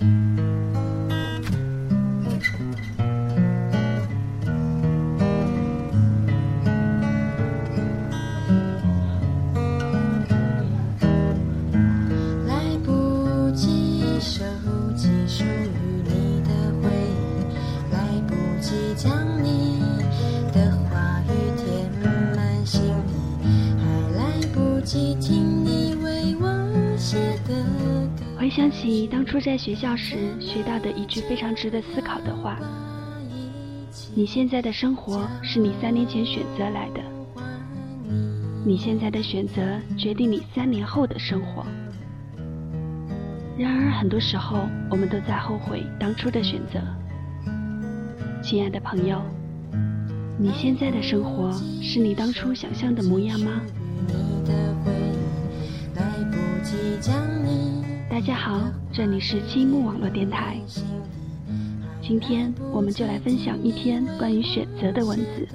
回初在学校时学到的一句非常值得思考的话：“你现在的生活是你三年前选择来的，你现在的选择决定你三年后的生活。”然而，很多时候我们都在后悔当初的选择。亲爱的朋友，你现在的生活是你当初想象的模样吗？大家好，这里是青木网络电台。今天我们就来分享一篇关于选择的文字。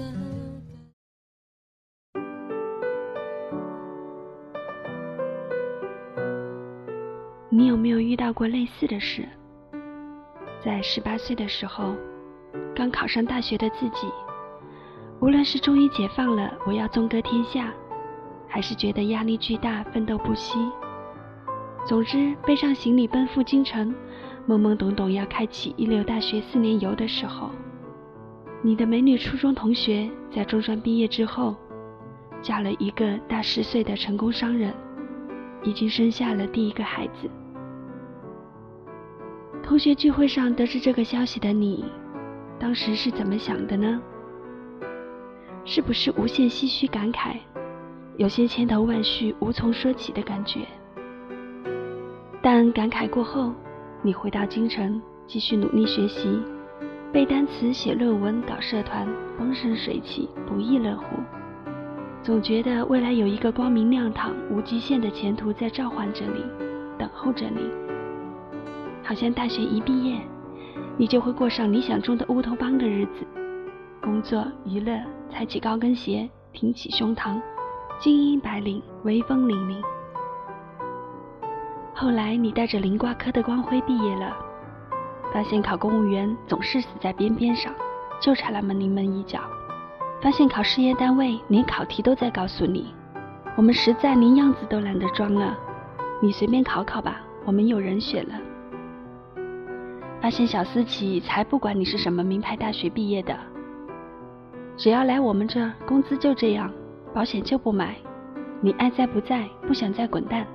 你有没有遇到过类似的事？在十八岁的时候，刚考上大学的自己，无论是终于解放了，我要纵歌天下，还是觉得压力巨大，奋斗不息。总之，背上行李奔赴京城，懵懵懂懂要开启一流大学四年游的时候，你的美女初中同学在中专毕业之后，嫁了一个大十岁的成功商人，已经生下了第一个孩子。同学聚会上得知这个消息的你，当时是怎么想的呢？是不是无限唏嘘感慨，有些千头万绪无从说起的感觉？但感慨过后，你回到京城，继续努力学习，背单词、写论文、搞社团，风生水起，不亦乐乎。总觉得未来有一个光明亮堂、无极限的前途在召唤着你，等候着你。好像大学一毕业，你就会过上理想中的乌托邦的日子，工作、娱乐，踩起高跟鞋，挺起胸膛，精英白领，威风凛凛。后来你带着零挂科的光辉毕业了，发现考公务员总是死在边边上，就差那么临门一脚。发现考事业单位连考题都在告诉你，我们实在连样子都懒得装了，你随便考考吧，我们有人选了。发现小私企才不管你是什么名牌大学毕业的，只要来我们这，工资就这样，保险就不买，你爱在不在，不想再滚蛋。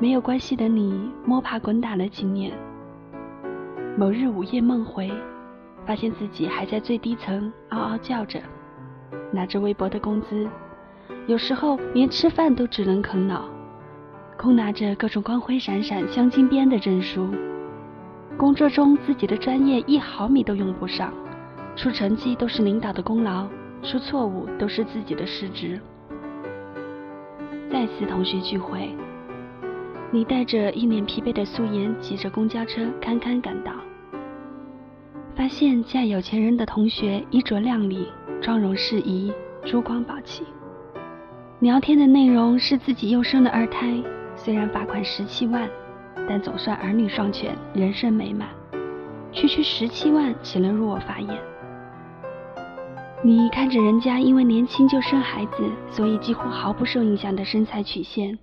没有关系的你，摸爬滚打了几年。某日午夜梦回，发现自己还在最低层嗷嗷叫着，拿着微薄的工资，有时候连吃饭都只能啃老，空拿着各种光辉闪闪镶金边的证书。工作中自己的专业一毫米都用不上，出成绩都是领导的功劳，出错误都是自己的失职。再次同学聚会。你带着一脸疲惫的素颜，骑着公交车堪堪赶到，发现嫁有钱人的同学衣着靓丽，妆容适宜，珠光宝气。聊天的内容是自己又生了二胎，虽然罚款十七万，但总算儿女双全，人生美满。区区十七万，岂能入我法眼？你看着人家因为年轻就生孩子，所以几乎毫不受影响的身材曲线。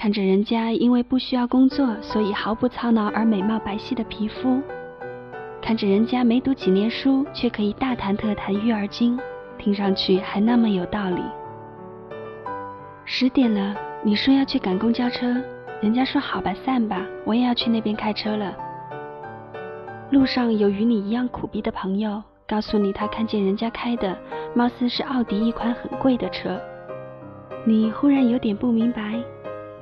看着人家因为不需要工作，所以毫不操劳而美貌白皙的皮肤；看着人家没读几年书，却可以大谈特谈育儿经，听上去还那么有道理。十点了，你说要去赶公交车，人家说好吧，散吧，我也要去那边开车了。路上有与你一样苦逼的朋友，告诉你他看见人家开的，貌似是奥迪一款很贵的车，你忽然有点不明白。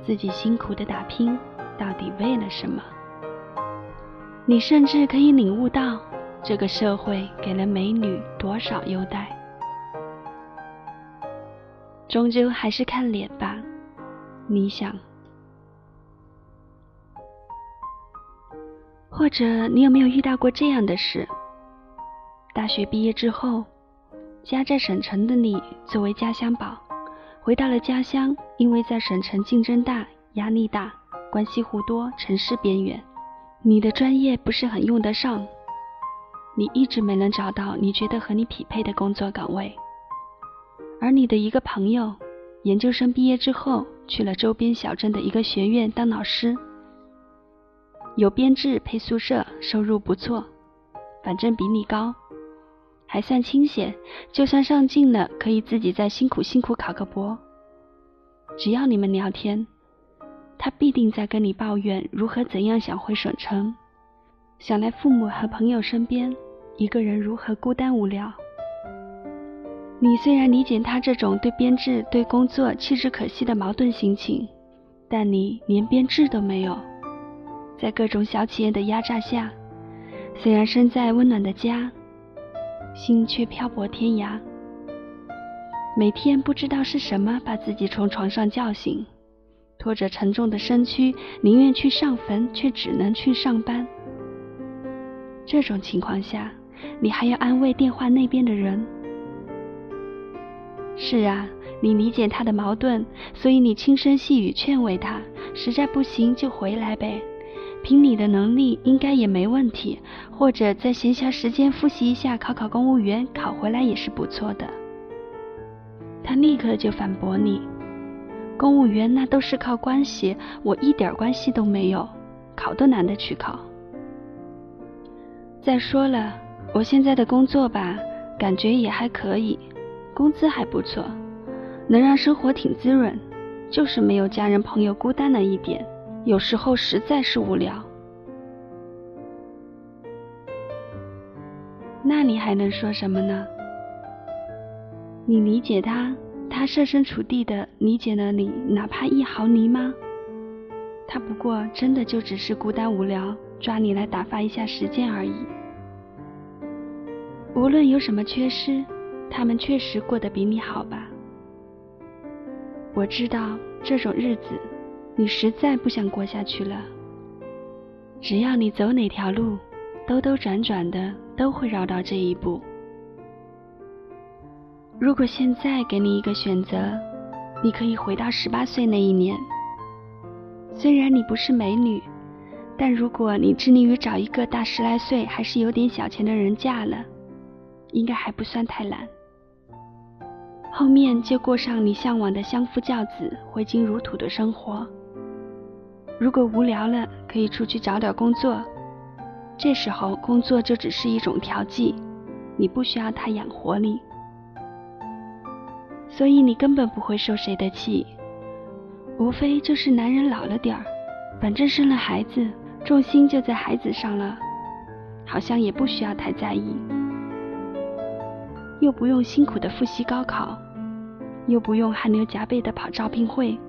自己辛苦的打拼，到底为了什么？你甚至可以领悟到，这个社会给了美女多少优待。终究还是看脸吧，你想。或者你有没有遇到过这样的事？大学毕业之后，家在省城的你，作为家乡宝。回到了家乡，因为在省城竞争大、压力大，关系户多，城市边缘，你的专业不是很用得上，你一直没能找到你觉得和你匹配的工作岗位。而你的一个朋友，研究生毕业之后去了周边小镇的一个学院当老师，有编制配宿舍，收入不错，反正比你高。还算清闲，就算上进了，可以自己再辛苦辛苦考个博。只要你们聊天，他必定在跟你抱怨如何怎样想回省城，想来父母和朋友身边，一个人如何孤单无聊。你虽然理解他这种对编制、对工作弃之可惜的矛盾心情，但你连编制都没有，在各种小企业的压榨下，虽然身在温暖的家。心却漂泊天涯，每天不知道是什么把自己从床上叫醒，拖着沉重的身躯，宁愿去上坟，却只能去上班。这种情况下，你还要安慰电话那边的人？是啊，你理解他的矛盾，所以你轻声细语劝慰他，实在不行就回来呗。凭你的能力，应该也没问题。或者在闲暇时间复习一下，考考公务员，考回来也是不错的。他立刻就反驳你：“公务员那都是靠关系，我一点关系都没有，考都懒得去考。再说了，我现在的工作吧，感觉也还可以，工资还不错，能让生活挺滋润，就是没有家人朋友，孤单了一点。”有时候实在是无聊，那你还能说什么呢？你理解他，他设身处地的理解了你，哪怕一毫厘吗？他不过真的就只是孤单无聊，抓你来打发一下时间而已。无论有什么缺失，他们确实过得比你好吧？我知道这种日子。你实在不想过下去了，只要你走哪条路，兜兜转转的都会绕到这一步。如果现在给你一个选择，你可以回到十八岁那一年。虽然你不是美女，但如果你致力于找一个大十来岁还是有点小钱的人嫁了，应该还不算太难。后面就过上你向往的相夫教子、挥金如土的生活。如果无聊了，可以出去找点工作。这时候工作就只是一种调剂，你不需要它养活你，所以你根本不会受谁的气。无非就是男人老了点儿，反正生了孩子，重心就在孩子上了，好像也不需要太在意，又不用辛苦的复习高考，又不用汗流浃背的跑招聘会。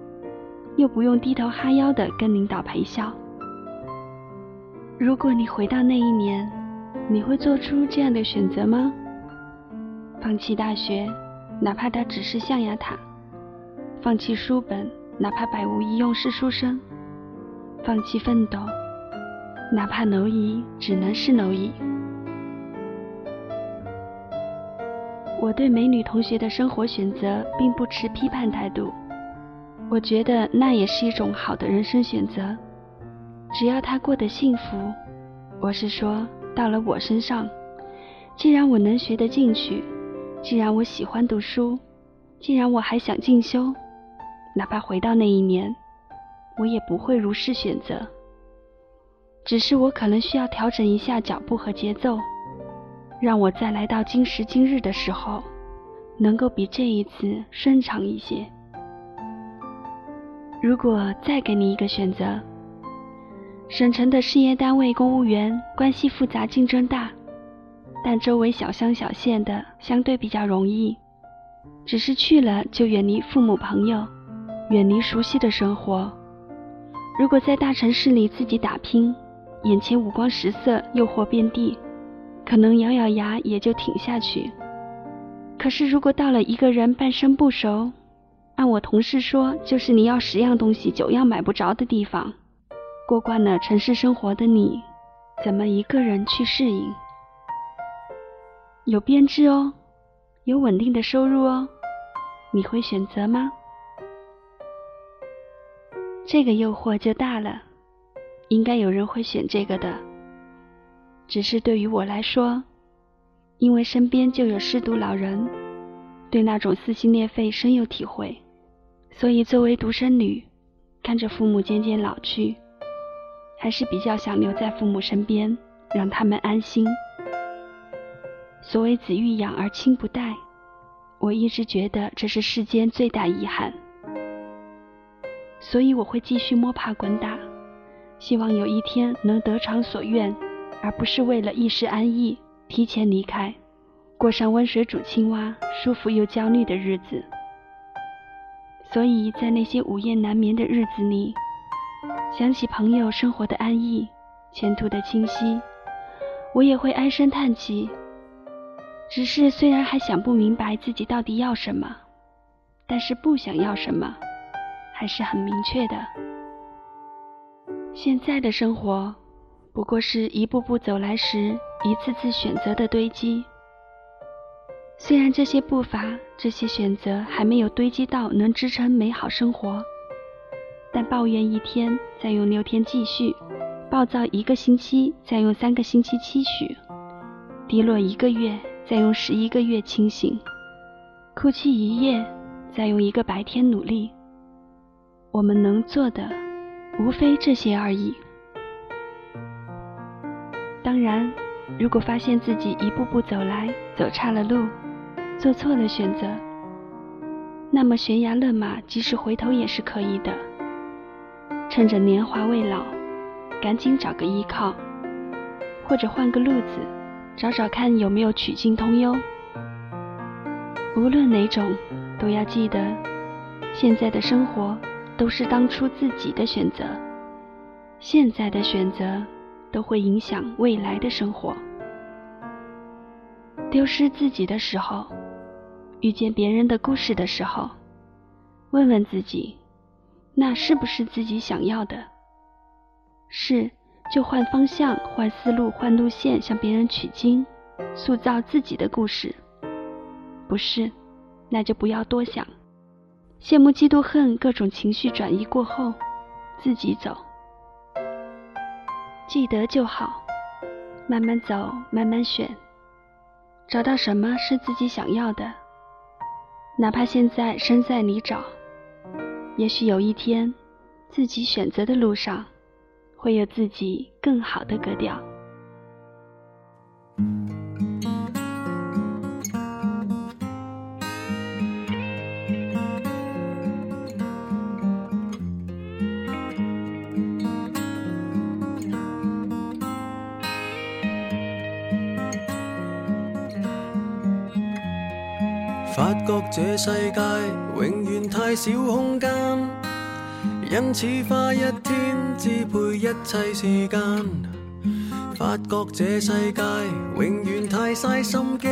又不用低头哈腰的跟领导陪笑。如果你回到那一年，你会做出这样的选择吗？放弃大学，哪怕它只是象牙塔；放弃书本，哪怕百无一用是书生；放弃奋斗，哪怕蝼蚁只能是蝼蚁。我对美女同学的生活选择并不持批判态度。我觉得那也是一种好的人生选择，只要他过得幸福。我是说，到了我身上，既然我能学得进去，既然我喜欢读书，既然我还想进修，哪怕回到那一年，我也不会如是选择。只是我可能需要调整一下脚步和节奏，让我再来到今时今日的时候，能够比这一次顺畅一些。如果再给你一个选择，省城的事业单位公务员关系复杂，竞争大，但周围小乡小县的相对比较容易，只是去了就远离父母朋友，远离熟悉的生活。如果在大城市里自己打拼，眼前五光十色，诱惑遍地，可能咬咬牙也就挺下去。可是如果到了一个人半生不熟，按我同事说，就是你要十样东西九样买不着的地方。过惯了城市生活的你，怎么一个人去适应？有编制哦，有稳定的收入哦，你会选择吗？这个诱惑就大了。应该有人会选这个的，只是对于我来说，因为身边就有失独老人，对那种撕心裂肺深有体会，所以作为独生女，看着父母渐渐老去，还是比较想留在父母身边，让他们安心。所谓子欲养而亲不待，我一直觉得这是世间最大遗憾，所以我会继续摸爬滚打。希望有一天能得偿所愿，而不是为了一时安逸提前离开，过上温水煮青蛙、舒服又焦虑的日子。所以在那些午夜难眠的日子里，想起朋友生活的安逸、前途的清晰，我也会唉声叹气。只是虽然还想不明白自己到底要什么，但是不想要什么，还是很明确的。现在的生活，不过是一步步走来时一次次选择的堆积。虽然这些步伐、这些选择还没有堆积到能支撑美好生活，但抱怨一天，再用六天继续；暴躁一个星期，再用三个星期期许；低落一个月，再用十一个月清醒；哭泣一夜，再用一个白天努力。我们能做的。无非这些而已。当然，如果发现自己一步步走来走差了路，做错了选择，那么悬崖勒马，即使回头也是可以的。趁着年华未老，赶紧找个依靠，或者换个路子，找找看有没有曲径通幽。无论哪种，都要记得，现在的生活。都是当初自己的选择，现在的选择都会影响未来的生活。丢失自己的时候，遇见别人的故事的时候，问问自己，那是不是自己想要的？是，就换方向、换思路、换路线，向别人取经，塑造自己的故事。不是，那就不要多想。羡慕、嫉妒、恨，各种情绪转移过后，自己走，记得就好。慢慢走，慢慢选，找到什么是自己想要的。哪怕现在身在泥沼，也许有一天，自己选择的路上，会有自己更好的格调。发觉这世界永远太少空间，因此花一天支配一切时间。发觉这世界永远太嘥心机，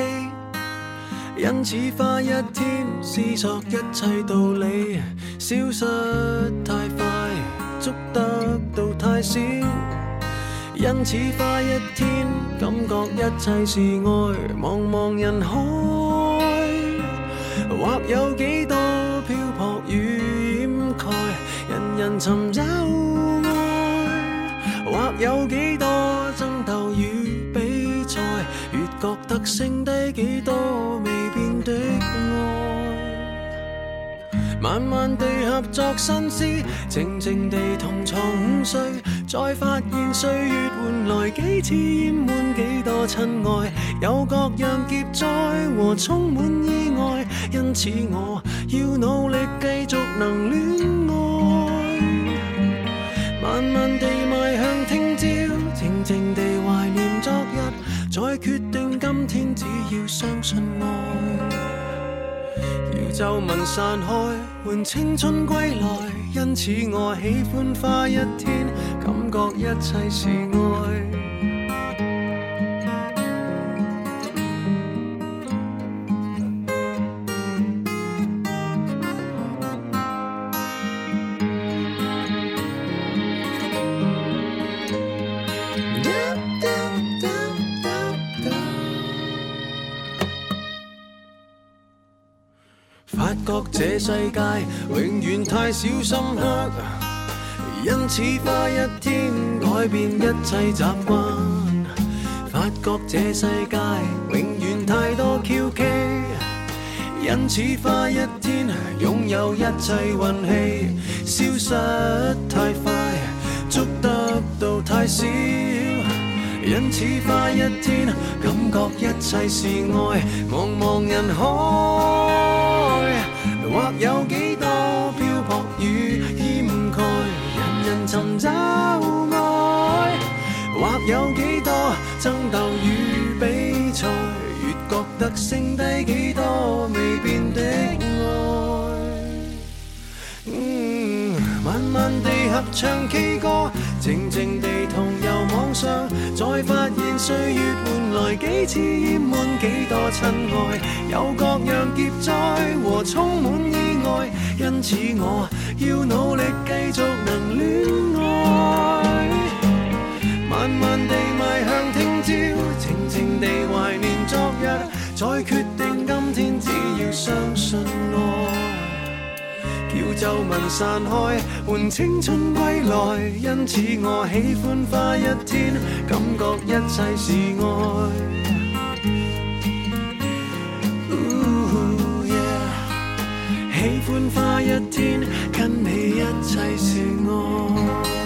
因此花一天思索一切道理。消失太快，捉得到太少，因此花一天感觉一切是爱。茫茫人海。或有几多漂泊与掩盖，人人寻找爱；或有几多争斗与比赛，越觉得剩低几多未变的爱。慢慢地合作新诗，静静地同床午睡，再发现岁月换来几次淹满几多亲爱，有各样劫灾和充满意外，因此我要努力继续能恋爱。慢慢地迈向听朝，静静地怀念昨日，再决定今天只要相信爱。皱纹散开，换青春归来。因此我喜欢花一天，感觉一切是爱。世界永远太少深刻，因此花一天改变一切习惯，发觉这世界永远太多蹊。因此花一天拥有一切运气，消失太快，捉得到太少。因此花一天感觉一切是爱，茫茫人海，或有几多漂泊与掩盖，人人寻找爱，或有几多争斗与比赛，越觉得剩低几多未变的慢地合唱 K 歌，静静地同游网上，再发现岁月换来几次厌闷，几多亲爱，有各样劫灾和充满意外，因此我要努力继续能恋爱。慢慢地迈向听朝，静静地怀念昨日，再决定皱纹散开，换青春归来。因此我喜欢花一天，感觉一切是爱。喜欢花一天，跟你一切是爱。